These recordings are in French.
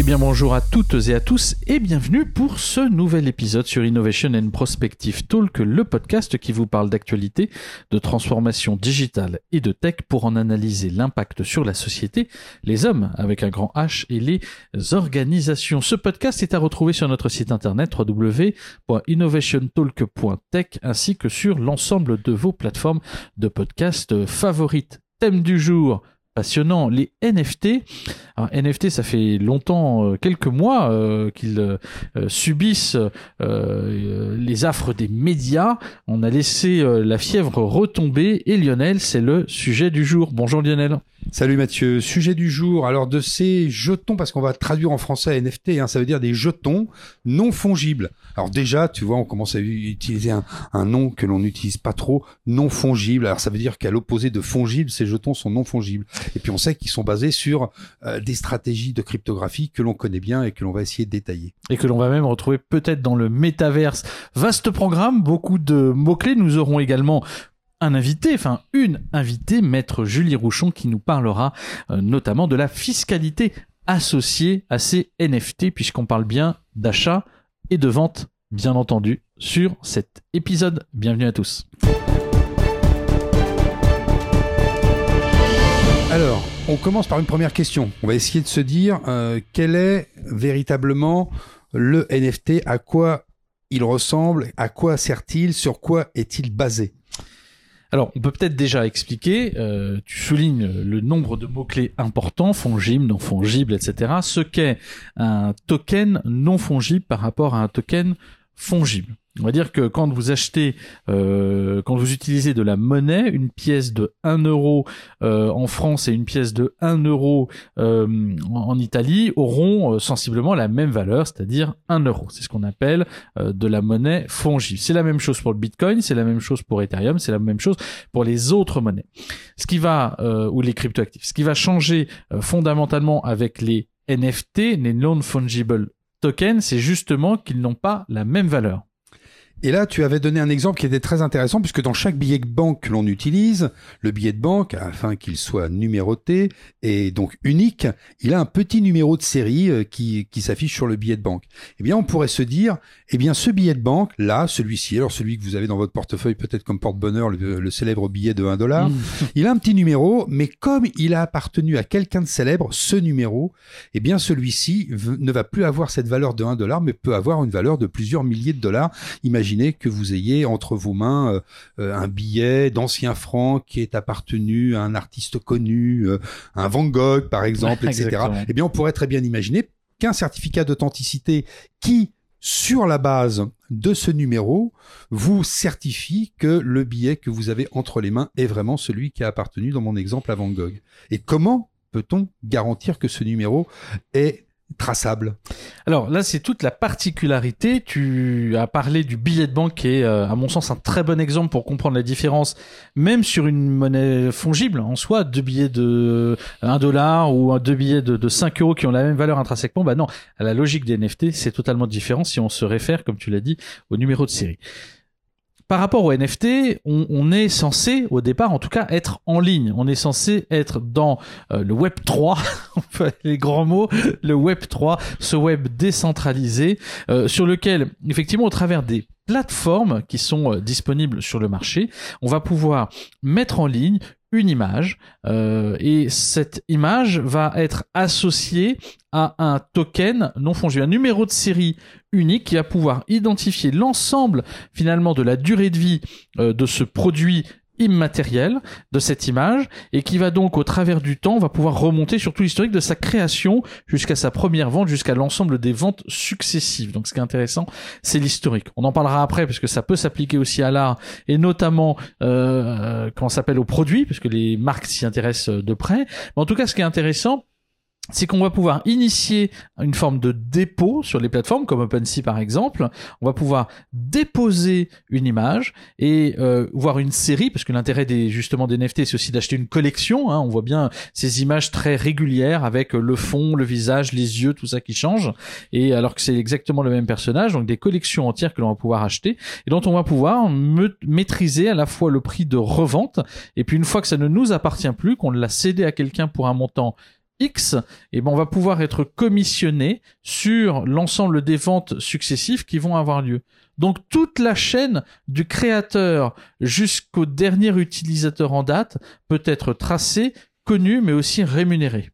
Eh bien bonjour à toutes et à tous et bienvenue pour ce nouvel épisode sur Innovation and Prospective Talk, le podcast qui vous parle d'actualité, de transformation digitale et de tech pour en analyser l'impact sur la société, les hommes avec un grand H et les organisations. Ce podcast est à retrouver sur notre site internet www.innovationtalk.tech ainsi que sur l'ensemble de vos plateformes de podcast favorites. Thème du jour, passionnant, les NFT. NFT, ça fait longtemps, euh, quelques mois, euh, qu'ils euh, subissent les affres des médias. On a laissé la fièvre retomber et Lionel, c'est le sujet du jour. Bonjour Lionel. Salut Mathieu, sujet du jour. Alors de ces jetons, parce qu'on va traduire en français NFT, hein, ça veut dire des jetons non fongibles. Alors déjà, tu vois, on commence à utiliser un, un nom que l'on n'utilise pas trop, non fongible. Alors ça veut dire qu'à l'opposé de fongible, ces jetons sont non fongibles. Et puis on sait qu'ils sont basés sur euh, des stratégies de cryptographie que l'on connaît bien et que l'on va essayer de détailler. Et que l'on va même retrouver peut-être dans le métaverse. Vaste programme, beaucoup de mots-clés. Nous aurons également un invité, enfin une invitée, maître Julie Rouchon, qui nous parlera euh, notamment de la fiscalité associée à ces NFT, puisqu'on parle bien d'achat et de vente, bien entendu, sur cet épisode. Bienvenue à tous. Alors, on commence par une première question. On va essayer de se dire euh, quel est véritablement le NFT, à quoi il ressemble, à quoi sert-il, sur quoi est-il basé? Alors, on peut peut-être déjà expliquer, euh, tu soulignes le nombre de mots-clés importants, fongible, non fongible, etc., ce qu'est un token non fongible par rapport à un token fongible. On va dire que quand vous achetez, euh, quand vous utilisez de la monnaie, une pièce de 1 euro euh, en France et une pièce de 1 euro euh, en Italie auront euh, sensiblement la même valeur, c'est-à-dire 1 euro. C'est ce qu'on appelle euh, de la monnaie fongible. C'est la même chose pour le Bitcoin, c'est la même chose pour Ethereum, c'est la même chose pour les autres monnaies. Ce qui va, euh, ou les cryptoactifs, ce qui va changer fondamentalement avec les NFT, les non-fungible tokens, c'est justement qu'ils n'ont pas la même valeur. Et là, tu avais donné un exemple qui était très intéressant puisque dans chaque billet de banque que l'on utilise, le billet de banque, afin qu'il soit numéroté et donc unique, il a un petit numéro de série euh, qui, qui s'affiche sur le billet de banque. Eh bien, on pourrait se dire, eh bien, ce billet de banque, là, celui-ci, alors celui que vous avez dans votre portefeuille peut-être comme porte-bonheur, le, célèbre billet de 1 dollar, mmh. il a un petit numéro, mais comme il a appartenu à quelqu'un de célèbre, ce numéro, eh bien, celui-ci ne va plus avoir cette valeur de 1 dollar, mais peut avoir une valeur de plusieurs milliers de dollars. Imaginez que vous ayez entre vos mains euh, euh, un billet d'ancien franc qui est appartenu à un artiste connu, euh, un Van Gogh par exemple, etc. Eh bien, on pourrait très bien imaginer qu'un certificat d'authenticité qui sur la base de ce numéro, vous certifie que le billet que vous avez entre les mains est vraiment celui qui a appartenu dans mon exemple à Van Gogh. Et comment peut-on garantir que ce numéro est traçable Alors là, c'est toute la particularité. Tu as parlé du billet de banque qui est, euh, à mon sens, un très bon exemple pour comprendre la différence, même sur une monnaie fongible en soi, deux billets de 1 dollar ou deux billets de, de 5 euros qui ont la même valeur intrinsèquement. Bah non, à la logique des NFT, c'est totalement différent si on se réfère, comme tu l'as dit, au numéro de série par rapport au NFT, on, est censé, au départ en tout cas, être en ligne. On est censé être dans euh, le Web 3, les grands mots, le Web 3, ce web décentralisé, euh, sur lequel, effectivement, au travers des plateformes qui sont euh, disponibles sur le marché, on va pouvoir mettre en ligne une image euh, et cette image va être associée à un token non fongible, un numéro de série unique qui va pouvoir identifier l'ensemble finalement de la durée de vie euh, de ce produit immatériel de cette image et qui va donc au travers du temps va pouvoir remonter sur tout l'historique de sa création jusqu'à sa première vente jusqu'à l'ensemble des ventes successives. Donc ce qui est intéressant, c'est l'historique. On en parlera après parce que ça peut s'appliquer aussi à l'art et notamment euh, quand s'appelle au produit parce que les marques s'y intéressent de près. Mais en tout cas, ce qui est intéressant, c'est qu'on va pouvoir initier une forme de dépôt sur les plateformes comme OpenSea par exemple. On va pouvoir déposer une image et euh, voir une série parce que l'intérêt des justement des NFT c'est aussi d'acheter une collection. Hein. On voit bien ces images très régulières avec le fond, le visage, les yeux, tout ça qui change. Et alors que c'est exactement le même personnage, donc des collections entières que l'on va pouvoir acheter et dont on va pouvoir maîtriser à la fois le prix de revente et puis une fois que ça ne nous appartient plus, qu'on l'a cédé à quelqu'un pour un montant X, et ben on va pouvoir être commissionné sur l'ensemble des ventes successives qui vont avoir lieu. Donc toute la chaîne du créateur jusqu'au dernier utilisateur en date peut être tracée, connue, mais aussi rémunérée.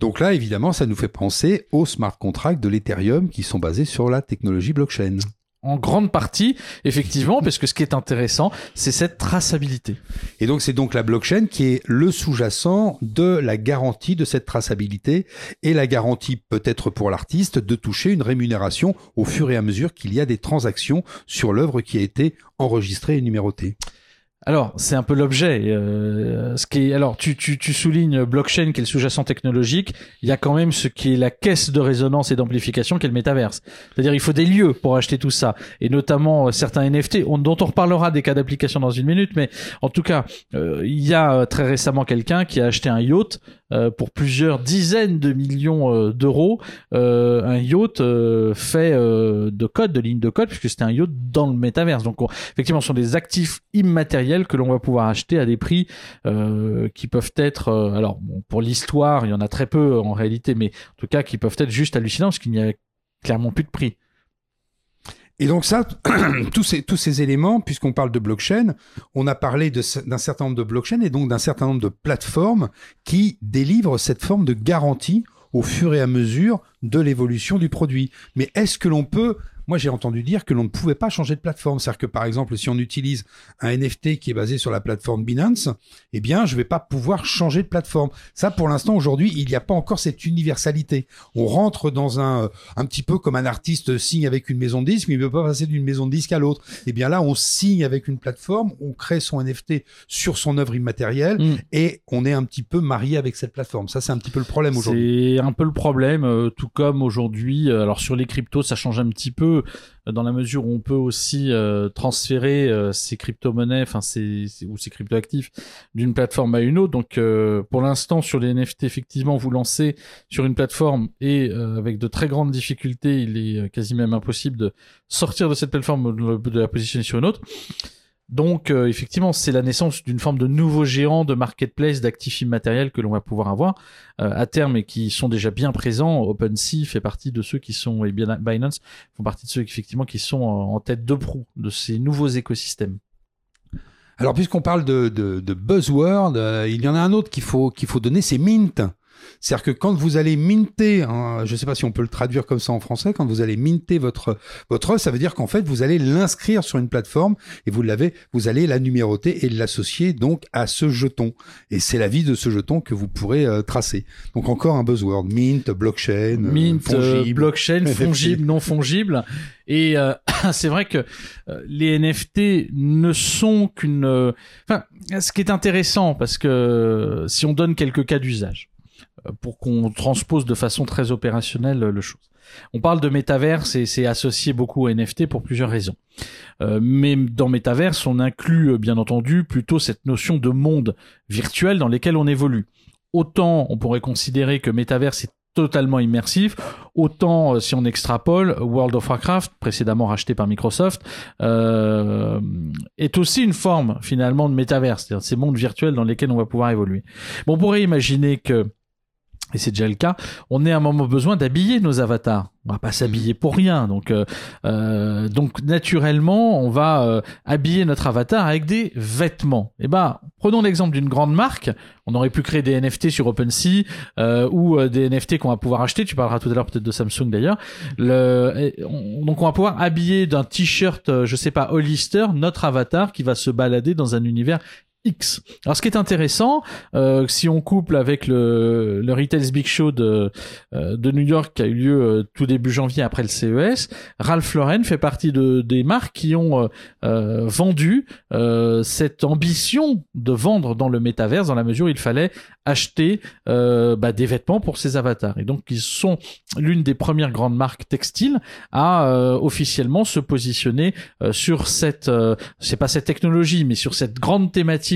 Donc là, évidemment, ça nous fait penser aux smart contracts de l'Ethereum qui sont basés sur la technologie blockchain en grande partie, effectivement, parce que ce qui est intéressant, c'est cette traçabilité. Et donc, c'est donc la blockchain qui est le sous-jacent de la garantie de cette traçabilité et la garantie peut-être pour l'artiste de toucher une rémunération au fur et à mesure qu'il y a des transactions sur l'œuvre qui a été enregistrée et numérotée. Alors, c'est un peu l'objet. Euh, alors, tu, tu, tu soulignes blockchain qui est le sous-jacent technologique. Il y a quand même ce qui est la caisse de résonance et d'amplification qui est le métaverse. C'est-à-dire, il faut des lieux pour acheter tout ça, et notamment euh, certains NFT, dont on reparlera des cas d'application dans une minute. Mais en tout cas, euh, il y a très récemment quelqu'un qui a acheté un yacht euh, pour plusieurs dizaines de millions euh, d'euros euh, un yacht fait de code, de lignes de code, puisque c'était un yacht dans le métaverse. Donc effectivement, ce sont des actifs immatériels que l'on va pouvoir acheter à des prix qui peuvent être, alors pour l'histoire, il y en a très peu en réalité, mais en tout cas qui peuvent être juste hallucinants, parce qu'il n'y a clairement plus de prix. Et donc ça, tous ces, tous ces éléments, puisqu'on parle de blockchain, on a parlé d'un certain nombre de blockchains et donc d'un certain nombre de plateformes qui délivrent cette forme de garantie au fur et à mesure de l'évolution du produit. Mais est-ce que l'on peut moi, j'ai entendu dire que l'on ne pouvait pas changer de plateforme. C'est-à-dire que, par exemple, si on utilise un NFT qui est basé sur la plateforme Binance, eh bien, je vais pas pouvoir changer de plateforme. Ça, pour l'instant, aujourd'hui, il n'y a pas encore cette universalité. On rentre dans un, un petit peu comme un artiste signe avec une maison de disques, mais il ne peut pas passer d'une maison de disques à l'autre. Eh bien, là, on signe avec une plateforme, on crée son NFT sur son œuvre immatérielle mm. et on est un petit peu marié avec cette plateforme. Ça, c'est un petit peu le problème aujourd'hui. C'est un peu le problème, euh, tout comme aujourd'hui. Euh, alors, sur les cryptos, ça change un petit peu euh, dans la mesure où on peut aussi euh, transférer euh, ces crypto-monnaies, enfin ou ces crypto-actifs d'une plateforme à une autre. Donc pour l'instant sur les NFT, effectivement, vous lancez sur une plateforme et avec de très grandes difficultés, il est quasi même impossible de sortir de cette plateforme de la positionner sur une autre. Donc euh, effectivement, c'est la naissance d'une forme de nouveau géant de marketplace d'actifs immatériels que l'on va pouvoir avoir euh, à terme et qui sont déjà bien présents. OpenSea fait partie de ceux qui sont et Binance font partie de ceux effectivement qui sont en tête de proue de ces nouveaux écosystèmes. Alors puisqu'on parle de, de, buzzword, euh, il y en a un autre qu'il faut qu'il faut donner, c'est Mint. C'est-à-dire que quand vous allez minter, hein, je ne sais pas si on peut le traduire comme ça en français, quand vous allez minter votre votre ça veut dire qu'en fait vous allez l'inscrire sur une plateforme et vous l'avez, vous allez la numéroter et l'associer donc à ce jeton. Et c'est la vie de ce jeton que vous pourrez euh, tracer. Donc encore un buzzword mint, blockchain, euh, mint, euh, fongible, blockchain, fongible, non fongible. Et c'est vrai que les NFT ne sont qu'une. Enfin, ce qui est intéressant parce que si on donne quelques cas d'usage pour qu'on transpose de façon très opérationnelle le chose. On parle de métaverse et c'est associé beaucoup au NFT pour plusieurs raisons. Euh, mais dans métaverse, on inclut euh, bien entendu plutôt cette notion de monde virtuel dans lequel on évolue. Autant on pourrait considérer que métaverse est totalement immersif. Autant euh, si on extrapole, World of Warcraft, précédemment racheté par Microsoft, euh, est aussi une forme finalement de métaverse, c'est-à-dire ces mondes virtuels dans lesquels on va pouvoir évoluer. Bon, on pourrait imaginer que et c'est déjà le cas, on est à un moment besoin d'habiller nos avatars. On va pas s'habiller pour rien, donc euh, euh donc naturellement on va euh, habiller notre avatar avec des vêtements. Eh ben prenons l'exemple d'une grande marque. On aurait pu créer des NFT sur OpenSea euh, ou des NFT qu'on va pouvoir acheter. Tu parleras tout à l'heure peut-être de Samsung d'ailleurs. Le, donc on va pouvoir habiller d'un t-shirt, je sais pas, Hollister, notre avatar qui va se balader dans un univers Alors ce qui est intéressant, euh, si on couple avec le, le Retail's Big Show de, euh, de New York qui a eu lieu euh, tout début janvier après le CES, Ralph Lauren fait partie de, des marques qui ont vendu cette ambition de vendre dans le métaverse dans la mesure où il fallait acheter bah, des vêtements pour ses avatars. Et donc ils sont l'une des premières grandes marques textiles à officiellement se positionner sur cette, c'est pas cette technologie, mais sur cette grande thématique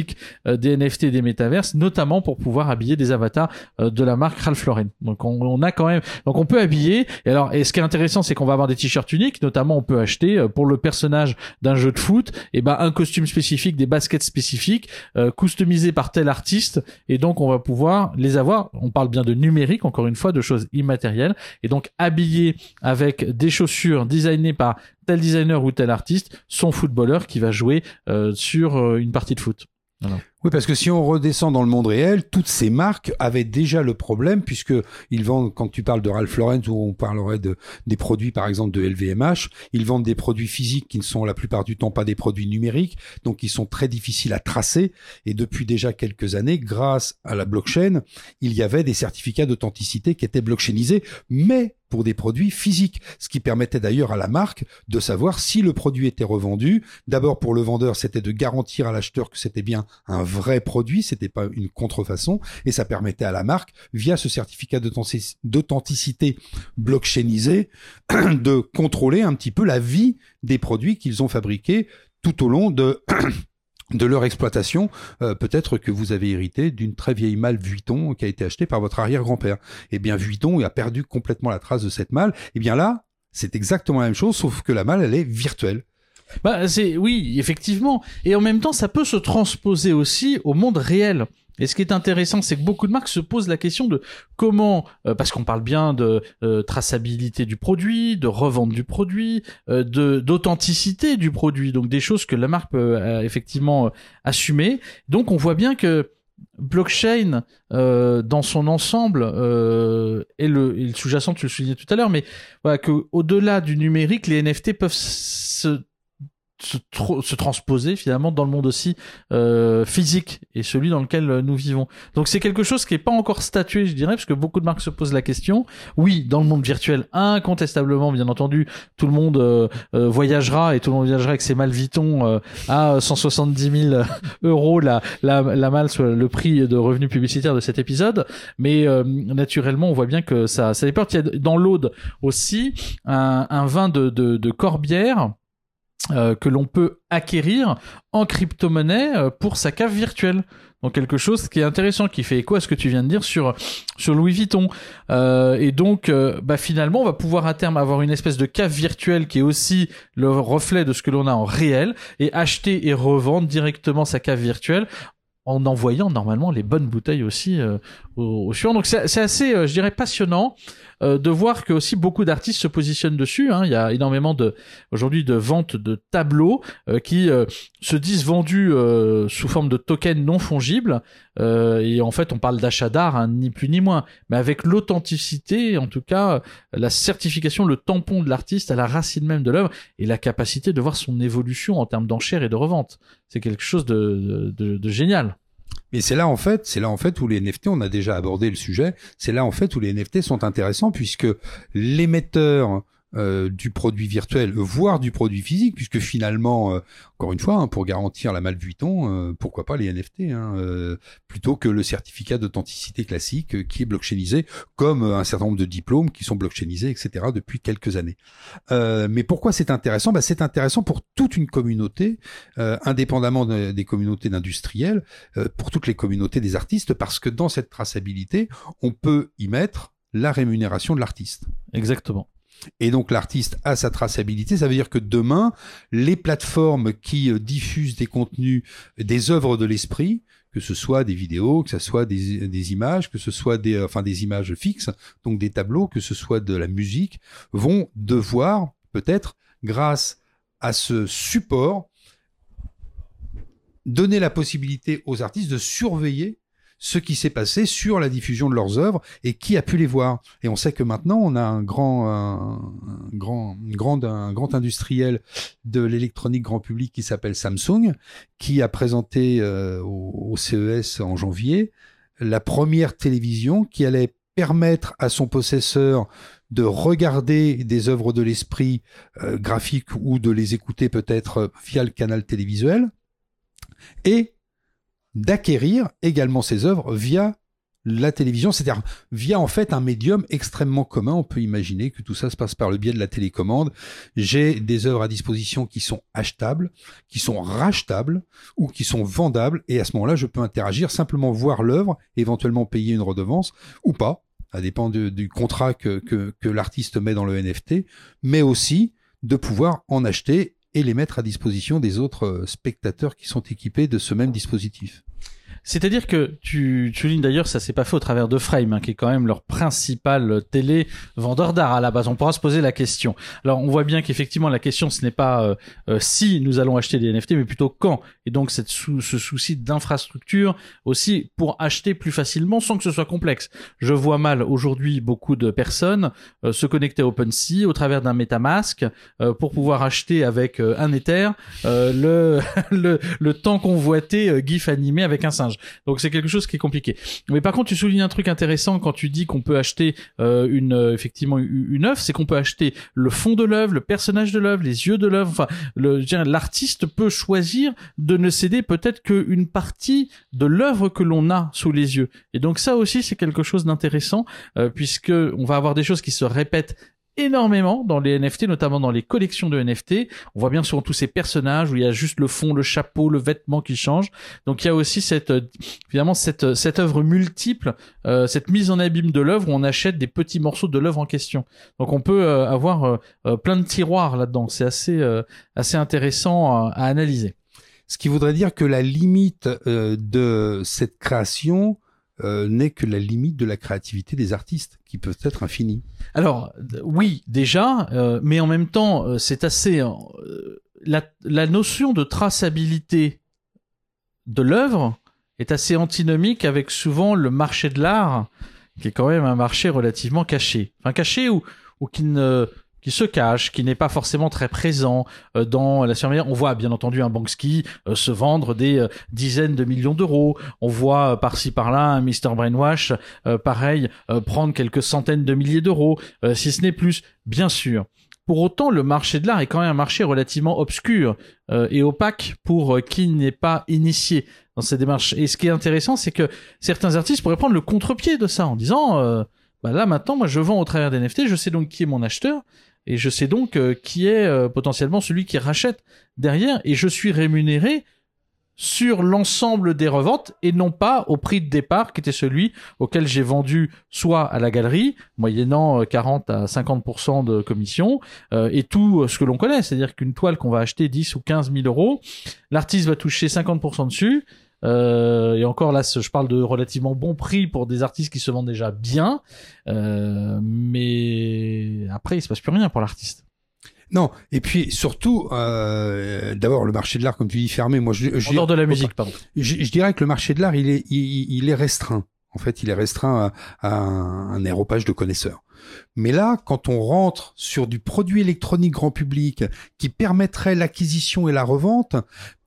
euh, des NFT des métaverses, notamment pour pouvoir habiller des avatars euh, de la marque Ralph Lauren. Donc on, on, a quand même, donc on peut habiller. Et alors, et ce qui est intéressant, c'est qu'on va avoir des t-shirts uniques, notamment on peut acheter euh, pour le personnage d'un jeu de foot, et ben un costume spécifique, des baskets spécifiques, euh, customisés par tel artiste, et donc on va pouvoir les avoir. On parle bien de numérique, encore une fois, de choses immatérielles, et donc habillé avec des chaussures designées par tel designer ou tel artiste, son footballeur qui va jouer euh, sur une partie de foot. Voilà. Oui, parce que si on redescend dans le monde réel, toutes ces marques avaient déjà le problème puisque ils vendent, quand tu parles de Ralph Lauren ou on parlerait de des produits par exemple de LVMH, ils vendent des produits physiques qui ne sont la plupart du temps pas des produits numériques, donc ils sont très difficiles à tracer. Et depuis déjà quelques années, grâce à la blockchain, il y avait des certificats d'authenticité qui étaient blockchainisés, mais pour des produits physiques, ce qui permettait d'ailleurs à la marque de savoir si le produit était revendu. D'abord pour le vendeur, c'était de garantir à l'acheteur que c'était bien un vrai produit, c'était pas une contrefaçon, et ça permettait à la marque, via ce certificat d'authenticité blockchainisé, de contrôler un petit peu la vie des produits qu'ils ont fabriqués tout au long de leur exploitation, euh, peut-être que vous avez hérité d'une très vieille malle Vuitton qui a été achetée par votre arrière-grand-père. Eh bien, Vuitton a perdu complètement la trace de cette malle. Eh bien là, c'est exactement la même chose, sauf que la malle, elle est virtuelle. Bah, c'est oui, effectivement. Et en même temps, ça peut se transposer aussi au monde réel. Et ce qui est intéressant, c'est que beaucoup de marques se posent la question de comment, euh, parce qu'on parle bien de euh, traçabilité du produit, de revente du produit, euh, de d'authenticité du produit, donc des choses que la marque peut euh, effectivement assumer. Donc on voit bien que blockchain dans son ensemble et le, le sous-jacent, tu le soulignais tout à l'heure, mais voilà que au-delà du numérique, les NFT peuvent se se, se, transposer finalement dans le monde aussi euh, physique et celui dans lequel euh, nous vivons. Donc c'est quelque chose qui est pas encore statué, je dirais, parce que beaucoup de marques se posent la question. Oui, dans le monde virtuel, incontestablement, bien entendu, tout le monde euh, euh voyagera et tout le monde voyagera avec ses mal Vuitton euh, à 170 000 euros la la, la malle, le prix de revenus publicitaires de cet épisode. Mais euh, naturellement, on voit bien que ça ça dépend. Il y a dans l'Aude aussi un, un vin de, de, de Corbière euh, que l'on peut acquérir en crypto-monnaie euh, pour sa cave virtuelle. Donc quelque chose qui est intéressant, qui fait écho à ce que tu viens de dire sur Louis Vuitton. Euh, et donc, bah finalement, on va pouvoir à terme avoir une espèce de cave virtuelle qui est aussi le reflet de ce que l'on a en réel et acheter et revendre directement sa cave virtuelle en envoyant normalement les bonnes bouteilles aussi au, au suivant. Donc c'est assez, euh, je dirais, passionnant euh, de voir que aussi beaucoup d'artistes se positionnent dessus. Hein. Il y a énormément de aujourd'hui de ventes de tableaux euh, qui euh, se disent vendus sous forme de tokens non fongibles. et en fait, on parle d'achat d'art, hein, ni plus ni moins, mais avec l'authenticité, en tout cas, la certification, le tampon de l'artiste à la racine même de l'œuvre et la capacité de voir son évolution en termes d'enchères et de revente. C'est quelque chose de, de, de génial. Et c'est là en fait, c'est là en fait où les NFT, on a déjà abordé le sujet, c'est là en fait où les NFT sont intéressants puisque l'émetteur euh, du produit virtuel, voire du produit physique, puisque finalement, euh, encore une fois, hein, pour garantir la mal Vuitton, euh, pourquoi pas les NFT, hein, euh, plutôt que le certificat d'authenticité classique euh, qui est blockchainisé, comme un certain nombre de diplômes qui sont blockchainisés, etc. depuis quelques années. mais pourquoi c'est intéressant? Bah, C'est intéressant pour toute une communauté, indépendamment de, des communautés d'industriels, pour toutes les communautés des artistes, parce que dans cette traçabilité, on peut y mettre la rémunération de l'artiste. Exactement. Et donc l'artiste a sa traçabilité. Ça veut dire que demain, les plateformes qui euh, diffusent des contenus, des œuvres de l'esprit, que ce soit des vidéos, que ce soit des, des, images, que ce soit des, enfin des images fixes, donc des tableaux, que ce soit de la musique, vont devoir peut-être, grâce à ce support, donner la possibilité aux artistes de surveiller ce qui s'est passé sur la diffusion de leurs œuvres et qui a pu les voir. Et on sait que maintenant, on a un grand, un, grand, une grande, un grand industriel de l'électronique grand public qui s'appelle Samsung, qui a présenté euh, au, CES en janvier la première télévision qui allait permettre à son possesseur de regarder des œuvres de l'esprit euh, graphique ou de les écouter peut-être via le canal télévisuel et d'acquérir également ses œuvres via la télévision, c'est-à-dire via en fait un médium extrêmement commun. On peut imaginer que tout ça se passe par le biais de la télécommande. J'ai des œuvres à disposition qui sont achetables, qui sont rachetables ou qui sont vendables, et à ce moment-là, je peux interagir, simplement voir l'œuvre, éventuellement payer une redevance ou pas. Ça dépend du contrat que, que, que l'artiste met dans le NFT, mais aussi de pouvoir en acheter et les mettre à disposition des autres euh, spectateurs qui sont équipés de ce même dispositif. C'est-à-dire que tu, tu soulignes d'ailleurs, ça s'est pas fait au travers de Frame, hein, qui est quand même leur principal télé vendeur d'art à la base. On pourra se poser la question. Alors on voit bien qu'effectivement la question ce n'est pas euh, euh, si nous allons acheter des NFT, mais plutôt quand. Et donc ce souci d'infrastructure aussi pour acheter plus facilement sans que ce soit complexe. Je vois mal aujourd'hui beaucoup de personnes euh, se connecter à OpenSea au travers d'un MetaMask pour pouvoir acheter avec un Ether le, le, le temps convoité GIF animé avec un singe. Donc c'est quelque chose qui est compliqué. Mais par contre, tu soulignes un truc intéressant quand tu dis qu'on peut acheter euh, une euh, effectivement une œuvre, c'est qu'on peut acheter le fond de l'œuvre, le personnage de l'œuvre, les yeux de l'œuvre. Enfin, l'artiste peut choisir de ne céder peut-être qu'une partie de l'œuvre que l'on a sous les yeux. Et donc ça aussi, c'est quelque chose d'intéressant euh, puisque on va avoir des choses qui se répètent énormément dans les NFT, notamment dans les collections de NFT. On voit bien souvent tous ces personnages où il y a juste le fond, le chapeau, le vêtement qui change. Donc il y a aussi cette euh, finalement cette euh, cette œuvre multiple, euh, cette mise en abîme de l'œuvre où on achète des petits morceaux de l'œuvre en question. Donc on peut avoir plein de tiroirs là-dedans. C'est assez assez intéressant à, analyser. Ce qui voudrait dire que la limite de cette création n'est que la limite de la créativité des artistes, qui peuvent être infinis. Alors oui, déjà, euh, mais en même temps, euh, c'est assez euh, la, la, notion de traçabilité de l'œuvre est assez antinomique avec souvent le marché de l'art, qui est quand même un marché relativement caché, enfin caché ou ou qui ne qui se cache, qui n'est pas forcément très présent euh, dans la surveillance. On voit bien entendu un Banksy euh, se vendre des euh, dizaines de millions d'euros. On voit par-ci par-là un Mr Brainwash, pareil, prendre quelques centaines de milliers d'euros, si ce n'est plus, bien sûr. Pour autant, le marché de l'art est quand même un marché relativement obscur et opaque pour qui n'est pas initié dans ces démarches. Et ce qui est intéressant, c'est que certains artistes pourraient prendre le contre-pied de ça en disant, bah là maintenant, moi je vends au travers des NFT, je sais donc qui est mon acheteur, et je sais donc euh, qui est euh, potentiellement celui qui rachète derrière. Et je suis rémunéré sur l'ensemble des reventes et non pas au prix de départ qui était celui auquel j'ai vendu soit à la galerie moyennant 40 euh, à 50% de commission et tout ce que l'on connaît. C'est-à-dire qu'une toile qu'on va acheter 10 ou 15 000 euros l'artiste va toucher 50% dessus euh, et encore là, je parle de relativement bon prix pour des artistes qui se vendent déjà bien, euh, mais après, il se passe plus rien pour l'artiste. Non, et puis surtout, euh, d'abord le marché de l'art, comme tu dis, fermé. Moi, je, je en dehors de la musique, pardon. Je, je, dirais que le marché de l'art, il est, il, il, est restreint. En fait, il est restreint à, à un, un aéropage de connaisseurs. Mais là, quand on rentre sur du produit électronique grand public qui permettrait l'acquisition et la revente,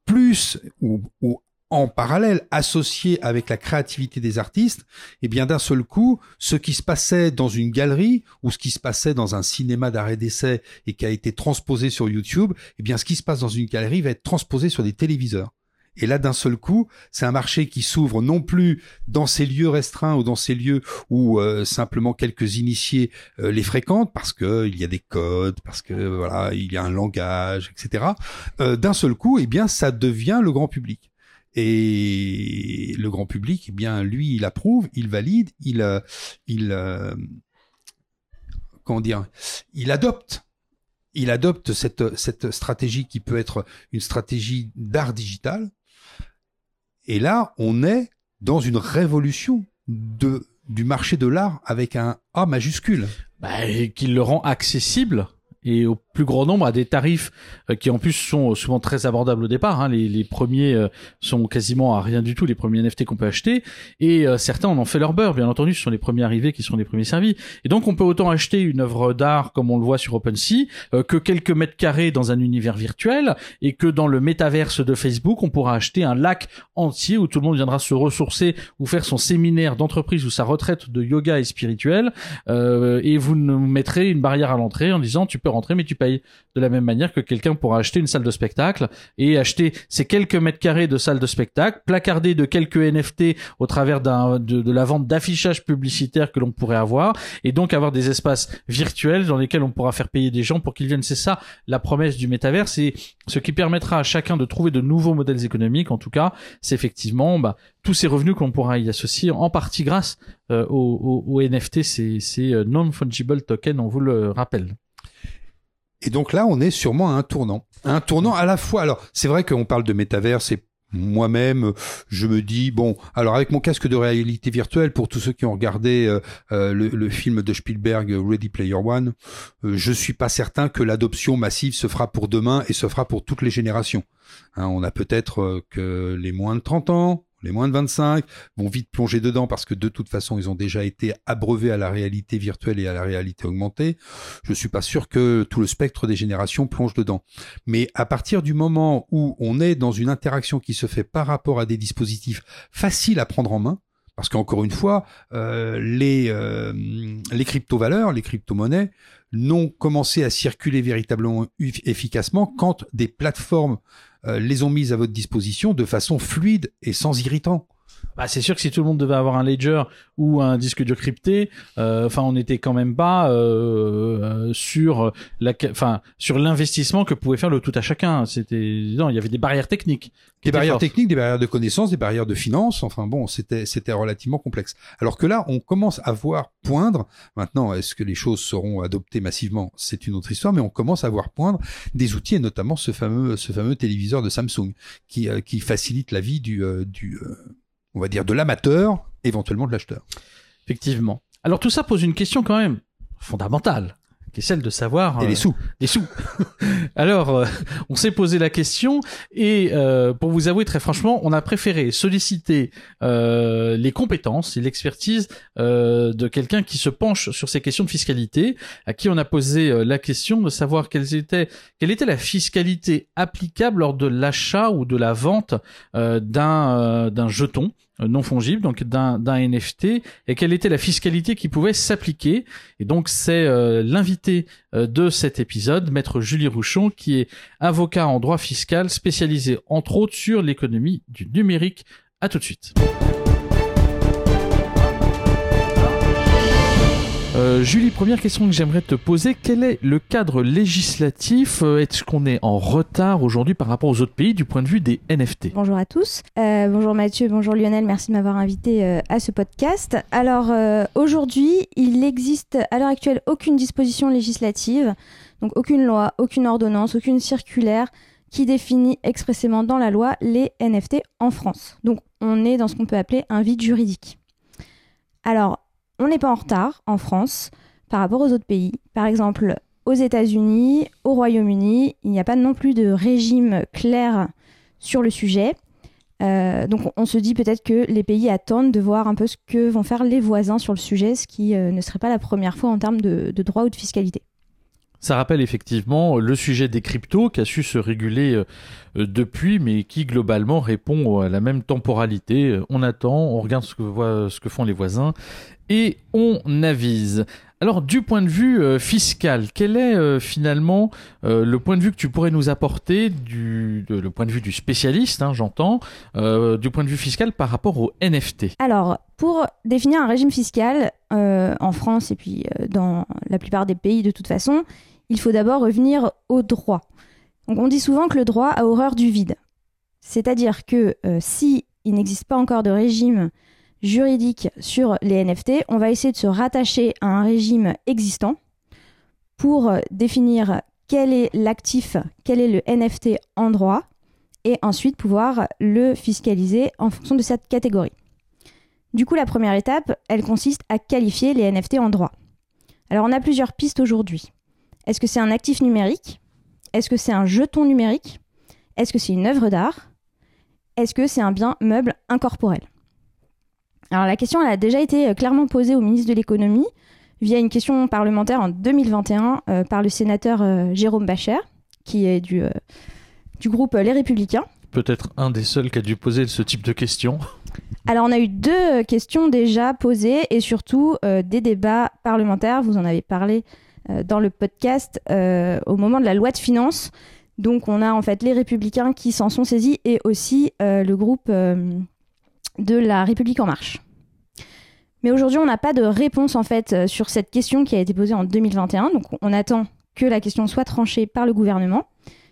plus ou, ou en parallèle, associé avec la créativité des artistes, et eh bien d'un seul coup, ce qui se passait dans une galerie ou ce qui se passait dans un cinéma d'arrêt d'essai et qui a été transposé sur YouTube, et eh bien ce qui se passe dans une galerie va être transposé sur des téléviseurs. Et là, d'un seul coup, c'est un marché qui s'ouvre non plus dans ces lieux restreints ou dans ces lieux où euh, simplement quelques initiés euh, les fréquentent parce que il y a des codes, parce que voilà, il y a un langage, etc. Euh, d'un seul coup, eh bien, ça devient le grand public. Et le grand public, eh bien, lui, il approuve, il valide, il, euh, il, euh, comment dire, il adopte. Il adopte cette, cette stratégie qui peut être une stratégie d'art digital. Et là, on est dans une révolution de, du marché de l'art avec un A majuscule. Bah, qui le rend accessible et au plus grand nombre à des tarifs euh, qui en plus sont souvent très abordables au départ. Hein. Les, les, premiers euh, sont quasiment à rien du tout, les premiers NFT qu'on peut acheter, et euh, certains en ont fait leur beurre, bien entendu, ce sont les premiers arrivés qui sont les premiers servis. Et donc on peut autant acheter une œuvre d'art comme on le voit sur OpenSea, que quelques mètres carrés dans un univers virtuel, et que dans le métaverse de Facebook, on pourra acheter un lac entier où tout le monde viendra se ressourcer ou faire son séminaire d'entreprise ou sa retraite de yoga et spirituel, et vous nous mettrez une barrière à l'entrée en disant tu peux mais tu payes de la même manière que quelqu'un pourra acheter une salle de spectacle et acheter ces quelques mètres carrés de salle de spectacle, placarder de quelques NFT au travers d'un, de, de la vente d'affichage publicitaire que l'on pourrait avoir, et donc avoir des espaces virtuels dans lesquels on pourra faire payer des gens pour qu'ils viennent. C'est ça la promesse du métavers, c'est ce qui permettra à chacun de trouver de nouveaux modèles économiques. En tout cas, c'est effectivement bah, tous ces revenus qu'on pourra y associer, en partie grâce euh, au, NFT, c'est, c'est euh, non-fungible token, on vous le rappelle. Et donc là, on est sûrement à un tournant. Un tournant à la fois. Alors, c'est vrai qu'on parle de métavers, c'est moi-même, je me dis bon, alors avec mon casque de réalité virtuelle, pour tous ceux qui ont regardé euh, euh, le, film de Spielberg Ready Player One, euh, je suis pas certain que l'adoption massive se fera pour demain et se fera pour toutes les générations. Hein, on a peut-être que les moins de 30 ans, les moins de 25 vont vite plonger dedans parce que de toute façon, ils ont déjà été abreuvés à la réalité virtuelle et à la réalité augmentée. Je suis pas sûr que tout le spectre des générations plonge dedans. Mais à partir du moment où on est dans une interaction qui se fait par rapport à des dispositifs faciles à prendre en main, parce qu'encore une fois, euh, les, euh, les crypto-valeurs, les crypto-monnaies n'ont commencé à circuler véritablement efficacement quand des plateformes les ont mises à votre disposition de façon fluide et sans irritant. Bah, c'est sûr que si tout le monde devait avoir un ledger ou un disque dur crypté, euh, enfin, on n'était quand même pas euh, sur la, enfin, sur l'investissement que pouvait faire le tout à chacun. C'était, non, il y avait des barrières techniques. Des barrières techniques, des barrières de connaissances, des barrières de finances. Enfin bon, c'était, c'était relativement complexe. Alors que là, on commence à voir poindre. Maintenant, est-ce que les choses seront adoptées massivement? C'est une autre histoire, mais on commence à voir poindre des outils et notamment ce fameux, ce fameux téléviseur de Samsung qui, qui facilite la vie du, du on va dire, de l'amateur, éventuellement de l'acheteur. Effectivement. Alors tout ça pose une question quand même fondamentale qui est celle de savoir et les euh, sous. les sous. Alors euh, on s'est posé la question et euh, pour vous avouer très franchement on a préféré solliciter les compétences et l'expertise de quelqu'un qui se penche sur ces questions de fiscalité à qui on a posé la question de savoir quelles étaient quelle était la fiscalité applicable lors de l'achat ou de la vente d'un d'un jeton non fongible, donc d'un NFT, et quelle était la fiscalité qui pouvait s'appliquer. Et donc c'est euh, l'invité euh, de cet épisode, maître Julie Rouchon, qui est avocat en droit fiscal spécialisé entre autres sur l'économie du numérique. À tout de suite. Euh, Julie, première question que j'aimerais te poser, quel est le cadre législatif euh, Est-ce qu'on est en retard aujourd'hui par rapport aux autres pays du point de vue des NFT Bonjour à tous. Euh, bonjour Mathieu, bonjour Lionel, merci de m'avoir invité à ce podcast. Alors aujourd'hui, il n'existe à l'heure actuelle aucune disposition législative, donc aucune loi, aucune ordonnance, aucune circulaire qui définit expressément dans la loi les NFT en France. Donc on est dans ce qu'on peut appeler un vide juridique. Alors, on n'est pas en retard en France par rapport aux autres pays. Par exemple, aux États-Unis, au Royaume-Uni, il n'y a pas non plus de régime clair sur le sujet. Euh, donc on se dit peut-être que les pays attendent de voir un peu ce que vont faire les voisins sur le sujet, ce qui euh, ne serait pas la première fois en termes de, droit ou de fiscalité. Ça rappelle effectivement le sujet des cryptos qui a su se réguler euh, depuis, mais qui globalement répond à la même temporalité. On attend, on regarde ce que, font les voisins et on avise. Alors du point de vue euh, fiscal, quel est euh, finalement euh, le point de vue que tu pourrais nous apporter du point de vue du spécialiste, hein, j'entends, du point de vue fiscal par rapport au NFT Alors pour définir un régime fiscal en France et puis dans la plupart des pays de toute façon, il faut d'abord revenir au droit. Donc on dit souvent que le droit a horreur du vide, c'est-à-dire que si il n'existe pas encore de régime juridique sur les NFT, on va essayer de se rattacher à un régime existant pour définir quel est l'actif, quel est le NFT en droit, et ensuite pouvoir le fiscaliser en fonction de cette catégorie. Du coup, la première étape, elle consiste à qualifier les NFT en droit. Alors, on a plusieurs pistes aujourd'hui. Est-ce que c'est un actif numérique? Est-ce que c'est un jeton numérique? Est-ce que c'est une œuvre d'art? Est-ce que c'est un bien meuble incorporel? Alors la question elle a déjà été euh, clairement posée au ministre de l'économie via une question parlementaire en 2021 euh, par le sénateur euh, Jérôme Bacher, qui est du, du groupe Les Républicains. Peut-être un des seuls qui a dû poser ce type de questions. Alors on a eu deux questions déjà posées et surtout des débats parlementaires, vous en avez parlé dans le podcast euh, au moment de la loi de finances. Donc on a en fait les républicains qui s'en sont saisis et aussi euh, le groupe euh, de la République en marche. Mais aujourd'hui, on n'a pas de réponse en fait euh, sur cette question qui a été posée en 2021. Donc on attend que la question soit tranchée par le gouvernement,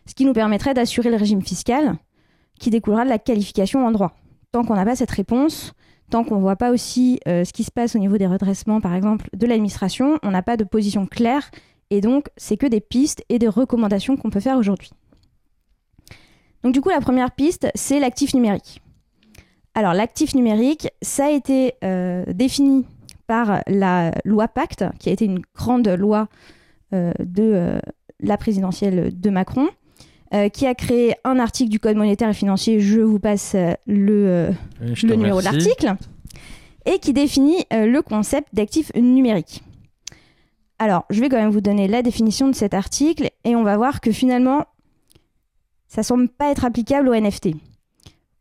ce qui nous permettrait d'assurer le régime fiscal qui découlera de la qualification en droit. Tant qu'on n'a pas cette réponse, tant qu'on ne voit pas aussi euh, ce qui se passe au niveau des redressements, par exemple, de l'administration, on n'a pas de position claire et donc c'est que des pistes et des recommandations qu'on peut faire aujourd'hui. Donc du coup, la première piste, c'est l'actif numérique. Alors l'actif numérique, ça a été euh, défini par la loi Pacte, qui a été une grande loi euh, de la présidentielle de Macron, euh, qui a créé un article du Code monétaire et financier, je vous passe euh, le, euh, le numéro de l'article, et qui définit le concept d'actif numérique. Alors, je vais quand même vous donner la définition de cet article, et on va voir que finalement, ça semble pas être applicable aux NFT.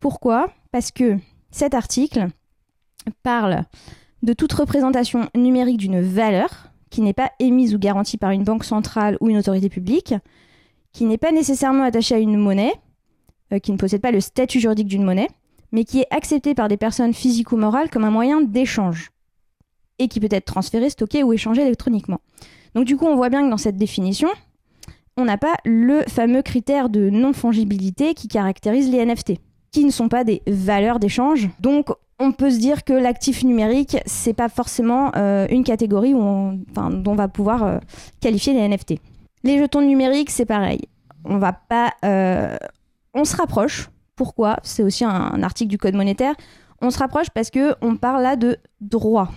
Pourquoi? Parce que cet article parle de toute représentation numérique d'une valeur qui n'est pas émise ou garantie par une banque centrale ou une autorité publique, qui n'est pas nécessairement attachée à une monnaie, euh, qui ne possède pas le statut juridique d'une monnaie, mais qui est acceptée par des personnes physiques ou morales comme un moyen d'échange, et qui peut être transféré, stocké ou échangé électroniquement. Donc du coup, on voit bien que dans cette définition, on n'a pas le fameux critère de non-fongibilité qui caractérise les NFT, qui ne sont pas des valeurs d'échange. Donc on peut se dire que l'actif numérique, c'est pas forcément euh, une catégorie dont on va pouvoir euh, qualifier les NFT. Les jetons numériques, c'est pareil. On va pas, euh, on se rapproche. Pourquoi? C'est aussi un, un article du Code monétaire. On se rapproche parce que on parle là de droits,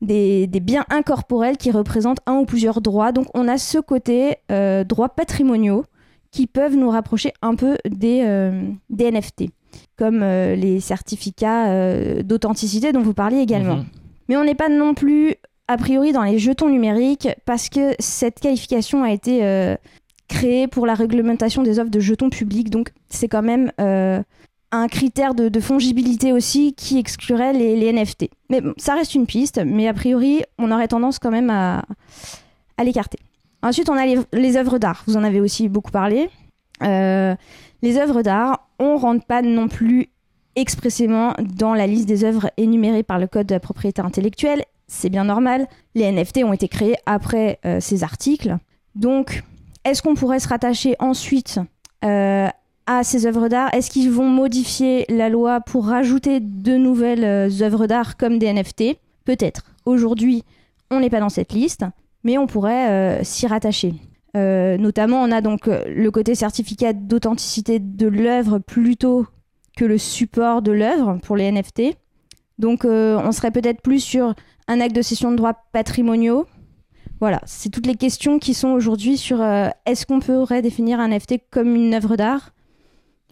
des, des biens incorporels qui représentent un ou plusieurs droits. Donc on a ce côté euh, droits patrimoniaux qui peuvent nous rapprocher un peu des, euh, des NFT, comme euh, les certificats d'authenticité dont vous parliez également. Mhm. Mais on n'est pas non plus a priori dans les jetons numériques parce que cette qualification a été euh, créée pour la réglementation des offres de jetons publics. Donc c'est quand même euh, un critère de, fongibilité aussi qui exclurait les, NFT. Mais ça reste une piste, mais a priori on aurait tendance quand même à, l'écarter. Ensuite on a les, œuvres d'art. Vous en avez aussi beaucoup parlé. Euh, les œuvres d'art, on rentre pas non plus expressément dans la liste des œuvres énumérées par le Code de la propriété intellectuelle. C'est bien normal. Les NFT ont été créés après euh, ces articles. Donc, est-ce qu'on pourrait se rattacher ensuite euh, à ces œuvres d'art? Est-ce qu'ils vont modifier la loi pour rajouter de nouvelles euh, œuvres d'art comme des NFT Peut-être. Aujourd'hui, on n'est pas dans cette liste, mais on pourrait s'y rattacher. Notamment, on a donc le côté certificat d'authenticité de l'œuvre plutôt que le support de l'œuvre pour les NFT. Donc, euh, on serait peut-être plus sur un acte de cession de droits patrimoniaux. Voilà, c'est toutes les questions qui sont aujourd'hui sur euh, est-ce qu'on pourrait définir un NFT comme une œuvre d'art?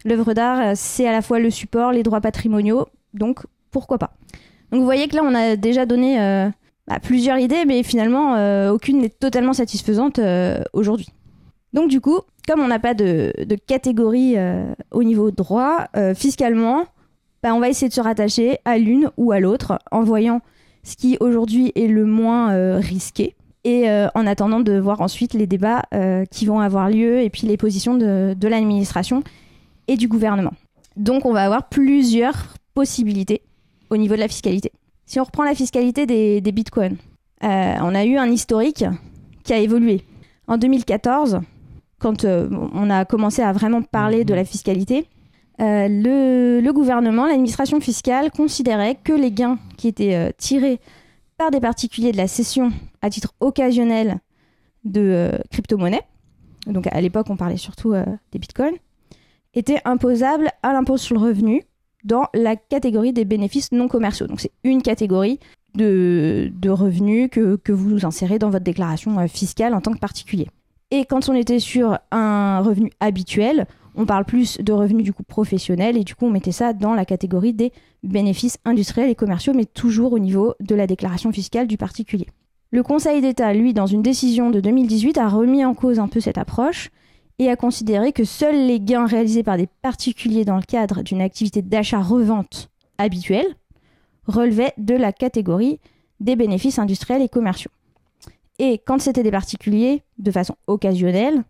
L'œuvre d'art, euh, c'est à la fois le support, les droits patrimoniaux, donc pourquoi pas? Donc vous voyez que là, on a déjà donné bah, plusieurs idées, mais finalement, aucune n'est totalement satisfaisante aujourd'hui. Donc du coup, comme on n'a pas de, de catégorie au niveau droit, fiscalement, bah, on va essayer de se rattacher à l'une ou à l'autre en voyant ce qui aujourd'hui est le moins euh, risqué et euh, en attendant de voir ensuite les débats euh, qui vont avoir lieu et puis les positions de, de l'administration et du gouvernement. Donc on va avoir plusieurs possibilités au niveau de la fiscalité. Si on reprend la fiscalité des, des bitcoins, on a eu un historique qui a évolué. En 2014, quand on a commencé à vraiment parler de la fiscalité, euh, le, gouvernement, l'administration fiscale considérait que les gains qui étaient euh, tirés par des particuliers de la cession à titre occasionnel de euh, crypto-monnaies, donc à l'époque on parlait surtout des bitcoins, étaient imposables à l'impôt sur le revenu dans la catégorie des bénéfices non commerciaux. Donc c'est une catégorie de, revenus que, que vous insérez dans votre déclaration fiscale en tant que particulier. Et quand on était sur un revenu habituel, on parle plus de revenus du coup professionnels et du coup on mettait ça dans la catégorie des bénéfices industriels et commerciaux, mais toujours au niveau de la déclaration fiscale du particulier. Le Conseil d'État, lui, dans une décision de 2018, a remis en cause un peu cette approche et a considéré que seuls les gains réalisés par des particuliers dans le cadre d'une activité d'achat-revente habituelle relevaient de la catégorie des bénéfices industriels et commerciaux. Et quand c'était des particuliers, de façon occasionnelle,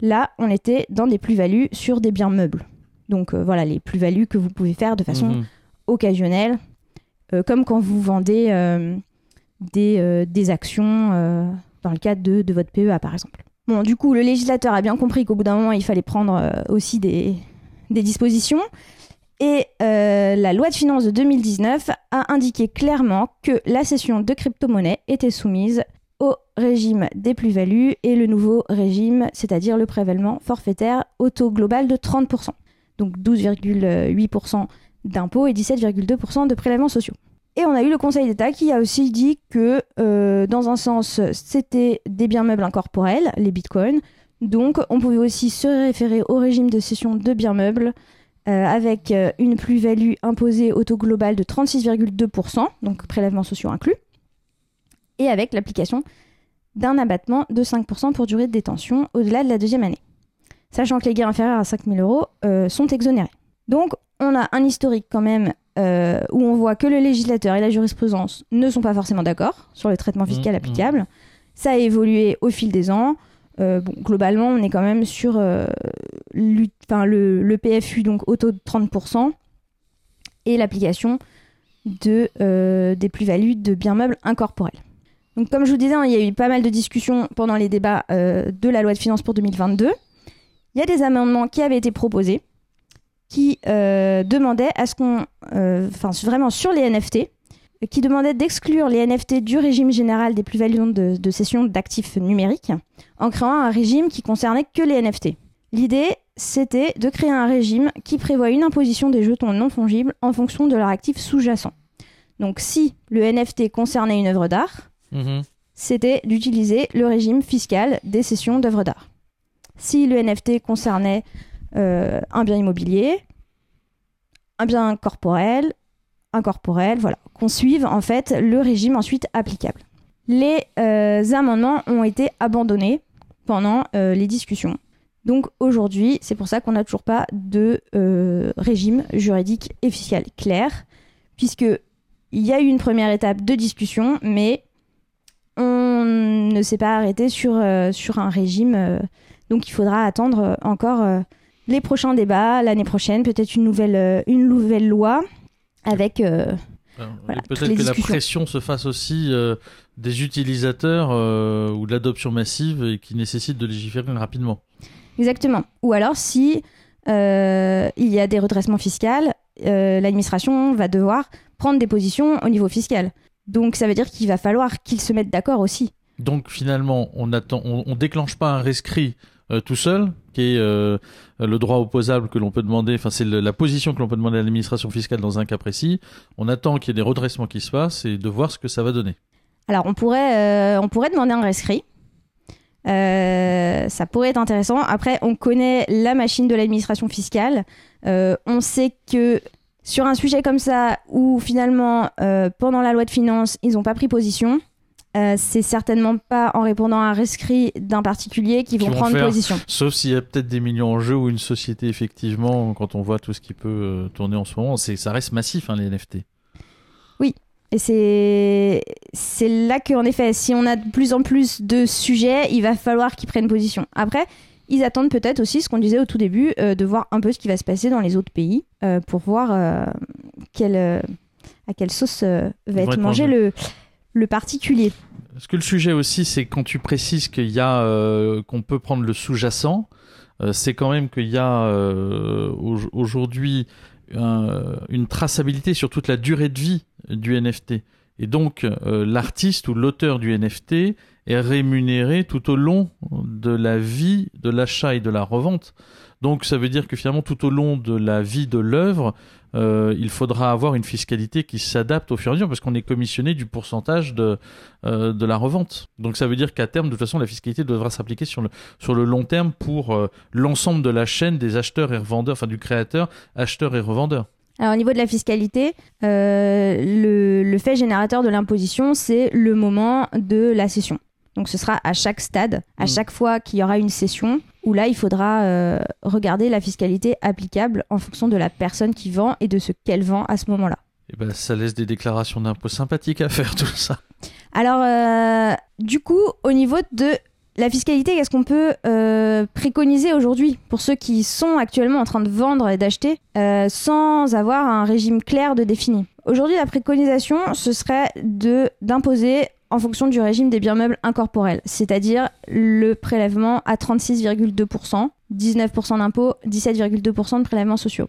là, on était dans des plus-values sur des biens meubles. Donc euh, voilà, les plus-values que vous pouvez faire de façon Mhm. occasionnelle, euh, comme quand vous vendez euh, des, des actions dans le cadre de, de votre PEA, par exemple. Bon, du coup, le législateur a bien compris qu'au bout d'un moment, il fallait prendre aussi des, des dispositions. Et la loi de finances de 2019 a indiqué clairement que la cession de crypto-monnaies était soumise au régime des plus-values et le nouveau régime, c'est-à-dire le prélèvement forfaitaire au taux global de 30%. Donc 12,8% d'impôts et 17,2% de prélèvements sociaux. Et on a eu le Conseil d'État qui a aussi dit que, euh, dans un sens, c'était des biens meubles incorporels, les bitcoins. Donc, on pouvait aussi se référer au régime de cession de biens meubles euh, avec euh, une plus-value imposée au taux global de 36,2%, donc prélèvements sociaux inclus, et avec l'application d'un abattement de 5% pour durée de détention au-delà de la deuxième année. Sachant que les gains inférieurs à 5 000 euros euh, sont exonérés. Donc, on a un historique quand même euh, où on voit que le législateur et la jurisprudence ne sont pas forcément d'accord sur le traitement fiscal Mmh, applicable. Ça a évolué au fil des ans. Euh, bon, globalement, on est quand même sur euh, le, le PFU, donc au taux de 30%, et l'application de, des plus-values de biens meubles incorporels. Donc, comme je vous disais, hein, il y a eu pas mal de discussions pendant les débats euh, de la loi de finances pour 2022. Il y a des amendements qui avaient été proposés qui euh, demandaient à ce qu'on, euh, enfin vraiment sur les NFT, qui demandaient d'exclure les NFT du régime général des plus-values de, de cession d'actifs numériques en créant un régime qui concernait que les NFT. L'idée, c'était de créer un régime qui prévoit une imposition des jetons non fongibles en fonction de leur actif sous-jacent. Donc si le NFT concernait une œuvre d'art, Mhm. c'était d'utiliser le régime fiscal des cessions d'œuvres d'art. Si le NFT concernait euh, un bien immobilier, un bien corporel, incorporel, voilà, qu'on suive en fait le régime ensuite applicable. Les euh, amendements ont été abandonnés pendant euh, les discussions. Donc aujourd'hui, c'est pour ça qu'on n'a toujours pas de régime juridique et fiscal clair, puisque il y a eu une première étape de discussion, mais on ne s'est pas arrêté sur, euh, sur un régime. euh, donc il faudra attendre euh, encore les prochains débats l'année prochaine, peut-être une nouvelle, une nouvelle loi avec. Voilà, Peut-être que la pression se fasse aussi euh, des utilisateurs euh, ou de l'adoption massive et qui nécessite de légiférer rapidement. Exactement. Ou alors si euh, il y a des redressements fiscaux, l'administration va devoir prendre des positions au niveau fiscal. Donc ça veut dire qu'il va falloir qu'ils se mettent d'accord aussi. Donc finalement, on attend, on, on déclenche pas un rescrit euh, tout seul, qui est euh, le droit opposable que l'on peut demander. Enfin, c'est la position que l'on peut demander à l'administration fiscale dans un cas précis. On attend qu'il y ait des redressements qui se passent et de voir ce que ça va donner. Alors on pourrait, euh, on pourrait demander un rescrit. Euh, ça pourrait être intéressant. Après, on connaît la machine de l'administration fiscale. Euh, on sait que sur un sujet comme ça, où finalement, euh, pendant la loi de finances, ils n'ont pas pris position, euh, c'est certainement pas en répondant à un rescrit d'un particulier qu'ils vont Qui vont prendre faire. position. Sauf s'il y a peut-être des millions en jeu ou une société effectivement, quand on voit tout ce qui peut euh, tourner en ce moment, c'est ça reste massif hein, les NFT. Et c'est c'est là qu'en effet, si on a de plus en plus de sujets, il va falloir qu'ils prennent position. Après, ils attendent peut-être aussi ce qu'on disait au tout début, euh, de voir un peu ce qui va se passer dans les autres pays euh, pour voir euh, quelle, à quelle sauce va être mangé le, le particulier. Parce que le sujet aussi, c'est quand tu précises qu'il y a qu'on peut prendre le sous-jacent, c'est quand même qu'il y a au- aujourd'hui un- une traçabilité sur toute la durée de vie du NFT. Et donc, euh, l'artiste ou l'auteur du NFT est rémunéré tout au long de la vie de l'achat et de la revente. Donc, ça veut dire que finalement, tout au long de la vie de l'œuvre, euh, il faudra avoir une fiscalité qui s'adapte au fur et à mesure parce qu'on est commissionné du pourcentage de, euh, de la revente. Donc ça veut dire qu'à terme, de toute façon, la fiscalité devra s'appliquer sur le, sur le long terme pour euh, l'ensemble de la chaîne des acheteurs et revendeurs, enfin du créateur, acheteur et revendeur. Alors au niveau de la fiscalité, euh, le, le fait générateur de l'imposition, c'est le moment de la session. Donc ce sera à chaque stade, à Mm. chaque fois qu'il y aura une session, où là il faudra euh, regarder la fiscalité applicable en fonction de la personne qui vend et de ce qu'elle vend à ce moment-là. Et ben, ça laisse des déclarations d'impôts sympathiques à faire, tout ça. Alors, euh, du coup, au niveau de la fiscalité, qu'est-ce qu'on peut euh, préconiser aujourd'hui pour ceux qui sont actuellement en train de vendre et d'acheter euh, sans avoir un régime clair de défini? Aujourd'hui, la préconisation, ce serait de d'imposer en fonction du régime des biens meubles incorporels, c'est-à-dire le prélèvement à 36,2%, 19% d'impôts, 17,2% de prélèvements sociaux.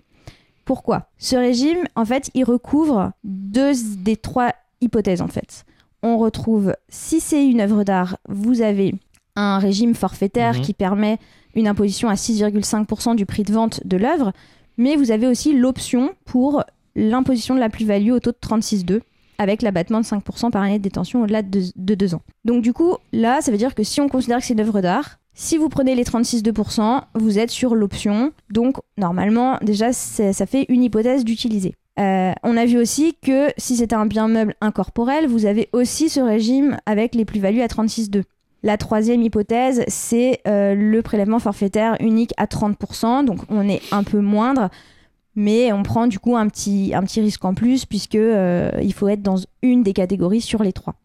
Pourquoi? Ce régime, en fait, il recouvre deux des trois hypothèses, en fait. On retrouve, si c'est une œuvre d'art, vous avez un régime forfaitaire Mhm. qui permet une imposition à 6,5% du prix de vente de l'œuvre, mais vous avez aussi l'option pour l'imposition de la plus-value au taux de 36,2 avec l'abattement de 5% par année de détention au-delà de, de deux ans. Donc du coup, là, ça veut dire que si on considère que c'est une œuvre d'art, si vous prenez les 36,2%, vous êtes sur l'option. Donc normalement, déjà, ça fait une hypothèse d'utiliser. Euh, on a vu aussi que si c'était un bien meuble incorporel, vous avez aussi ce régime avec les plus-values à 36,2. La troisième hypothèse, c'est euh, le prélèvement forfaitaire unique à 30%, donc on est un peu moindre, mais on prend du coup un petit, un petit risque en plus puisque euh, il faut être dans une des catégories sur les trois.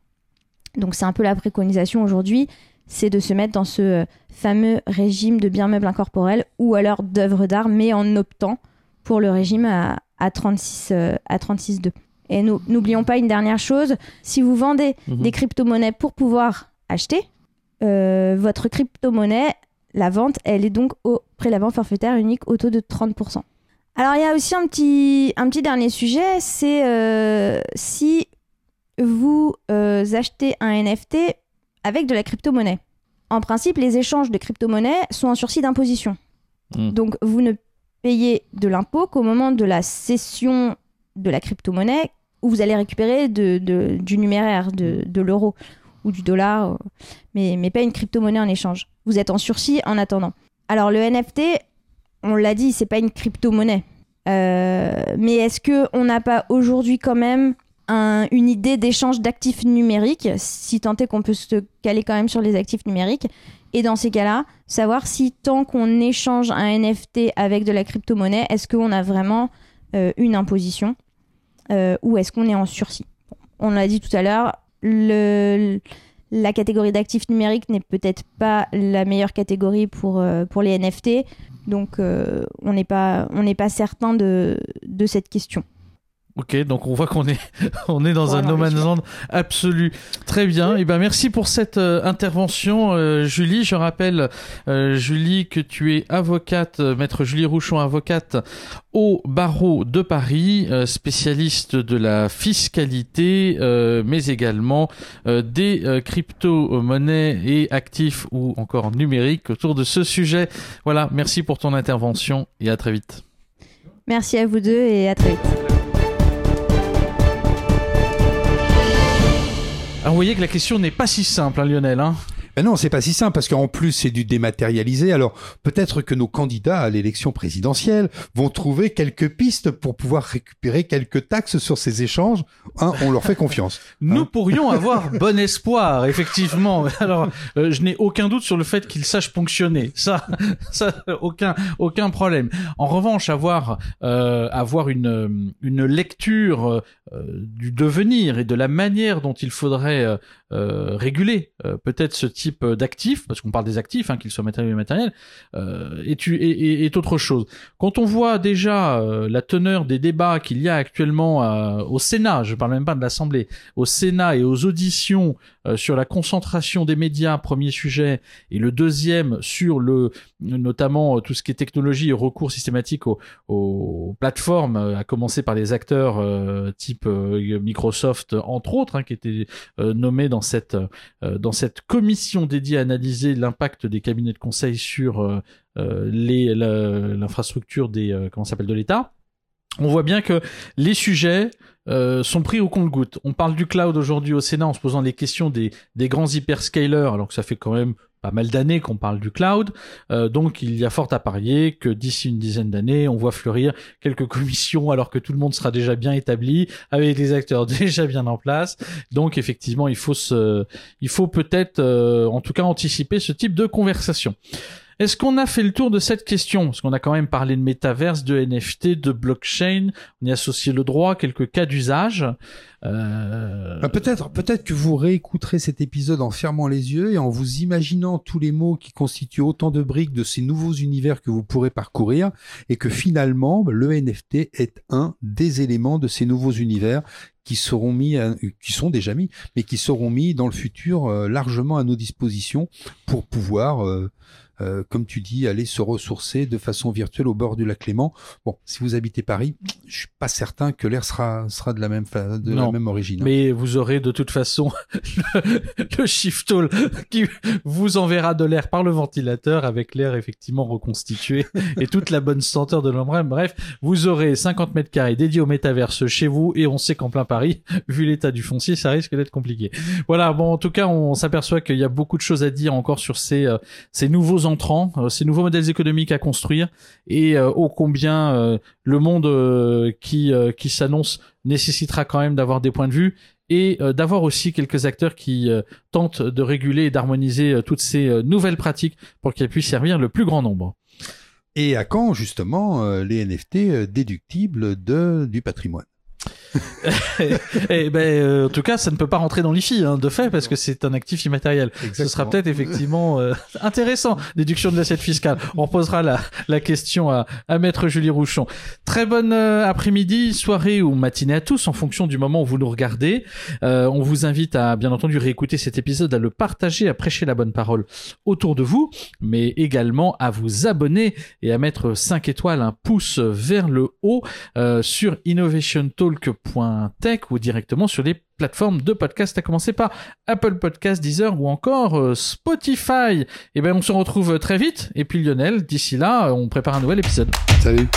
Donc c'est un peu la préconisation aujourd'hui, c'est de se mettre dans ce fameux régime de biens meubles incorporels ou alors d'œuvres d'art, mais en optant pour le régime à, à 36 euh, à 36,2. Et nous- n'oublions pas une dernière chose, si vous vendez Mhm. des crypto-monnaies pour pouvoir acheter, votre crypto-monnaie, la vente, elle est donc au prélèvement forfaitaire unique au taux de 30%. Alors il y a aussi un petit, un petit dernier sujet, c'est euh, si vous euh, achetez un NFT avec de la crypto-monnaie. En principe, les échanges de crypto-monnaie sont en sursis d'imposition. Mm. Donc vous ne payez de l'impôt qu'au moment de la cession de la crypto-monnaie où vous allez récupérer de, de- du numéraire, de, de l'euro ou du dollar, euh, mais, mais pas une crypto-monnaie en échange. Vous êtes en sursis en attendant. Alors le NFT, on l'a dit, c'est pas une crypto-monnaie. Euh, mais est-ce que on n'a pas aujourd'hui quand même un- une idée d'échange d'actifs numériques, si tant est qu'on peut se caler quand même sur les actifs numériques Et dans ces cas-là, savoir si tant qu'on échange un NFT avec de la crypto-monnaie, est-ce qu'on a vraiment euh, une imposition ou est-ce qu'on est en sursis? On l'a dit tout à l'heure, la catégorie d'actifs numériques n'est peut-être pas la meilleure catégorie pour, euh, les NFT, donc euh, on n'est pas, pas certain de cette question. Ok, donc on voit qu'on est, on est dans Voilà, un no man's land absolu. Très bien. Et ben merci pour cette euh, intervention, euh, Julie. Je rappelle, euh, Julie, que tu es avocate, euh, maître Julie Rouchon, avocate au barreau de Paris, euh, spécialiste de la fiscalité, euh, mais également euh, des euh, crypto-monnaies et actifs ou encore numériques autour de ce sujet. Voilà, merci pour ton intervention et à très vite. Merci à vous deux et à très vite. Alors, vous voyez que la question n'est pas si simple, hein, Lionel. Hein Ben non, c'est pas si simple parce qu'en plus c'est du dématérialisé. Alors peut-être que nos candidats à l'élection présidentielle vont trouver quelques pistes pour pouvoir récupérer quelques taxes sur ces échanges. Hein, on leur fait confiance. Nous Hein pourrions avoir bon espoir, effectivement. Alors, euh, je n'ai aucun doute sur le fait qu'ils sachent ponctionner. Ça, ça, aucun, aucun problème. En revanche, avoir, euh, avoir une, euh, une lecture euh, du devenir et de la manière dont il faudrait euh, réguler euh, peut-être ce type d'actifs, parce qu'on parle des actifs, hein, qu'ils soient matériels ou immatériels, euh, est, autre chose. Quand on voit déjà euh, la teneur des débats qu'il y a actuellement au Sénat, je parle même pas de l'Assemblée, au Sénat et aux auditions sur la concentration des médias, premier sujet, et le deuxième sur le notamment tout ce qui est technologie et recours systématique aux, plateformes, à commencer par les acteurs type Microsoft entre autres, hein, qui étaient nommés dans cette euh, dans cette commission dédiée à analyser l'impact des cabinets de conseil sur euh, euh, l'infrastructure des euh, comment s'appelle de l'État. On voit bien que les sujets euh, sont pris au compte-goutte. On parle du cloud aujourd'hui au Sénat en se posant les questions des, des grands hyperscalers, alors que ça fait quand même pas mal d'années qu'on parle du cloud. Euh, donc il y a fort à parier que d'ici une dizaine d'années, on voit fleurir quelques commissions alors que tout le monde sera déjà bien établi, avec des acteurs déjà bien en place. Donc effectivement, il faut se, il faut peut-être, euh, en tout cas, anticiper ce type de conversation. Est-ce qu'on a fait le tour de cette question? Parce qu'on a quand même parlé de métaverse, de NFT, de blockchain, on y associé le droit, quelques cas d'usage. Euh... Bah, peut-être, peut-être que vous réécouterez cet épisode en fermant les yeux et en vous imaginant tous les mots qui constituent autant de briques de ces nouveaux univers que vous pourrez parcourir et que finalement le NFT est un des éléments de ces nouveaux univers qui seront mis, qui sont déjà mis, mais qui seront mis dans le futur euh, largement à nos dispositions pour pouvoir euh, euh, comme tu dis, aller se ressourcer de façon virtuelle au bord du lac Léman. Bon, si vous habitez Paris, je suis pas certain que l'air sera sera de la même de la même origine. Hein. Mais vous aurez de toute façon le, shift hall qui vous enverra de l'air par le ventilateur avec l'air effectivement reconstitué et toute la bonne senteur de l'ombre. Bref, vous aurez 50 mètres carrés dédiés au métaverse chez vous et on sait qu'en plein Paris, vu l'état du foncier, ça risque d'être compliqué. Voilà, bon, en tout cas, on s'aperçoit qu'il y a beaucoup de choses à dire encore sur ces, euh, ces nouveaux entrants, euh, ces nouveaux modèles économiques à construire et euh, ô combien euh, le monde qui qui s'annonce nécessitera quand même d'avoir des points de vue et d'avoir aussi quelques acteurs qui tentent de réguler et d'harmoniser toutes ces nouvelles pratiques pour qu'elles puissent servir le plus grand nombre. Et à quand justement les NFT déductibles de du patrimoine? Et eh ben, euh, en tout cas, ça ne peut pas rentrer dans l'IFI, hein, de fait, parce que c'est un actif immatériel. Ce sera peut-être effectivement euh, intéressant, déduction de l'assiette fiscale. On posera la, la question à, à Maître Julie Rouchon. Très bonne euh, après-midi, soirée ou matinée à tous, en fonction du moment où vous nous regardez. on vous invite à, bien entendu, réécouter cet épisode, à le partager, à prêcher la bonne parole autour de vous, mais également à vous abonner et à mettre 5 étoiles, un pouce vers le haut sur Innovation Ou directement sur les plateformes de podcast, à commencer par Apple Podcast, Deezer ou encore euh, Spotify. Et eh ben on se retrouve très vite. Et puis Lionel, d'ici là, on prépare un nouvel épisode. Salut.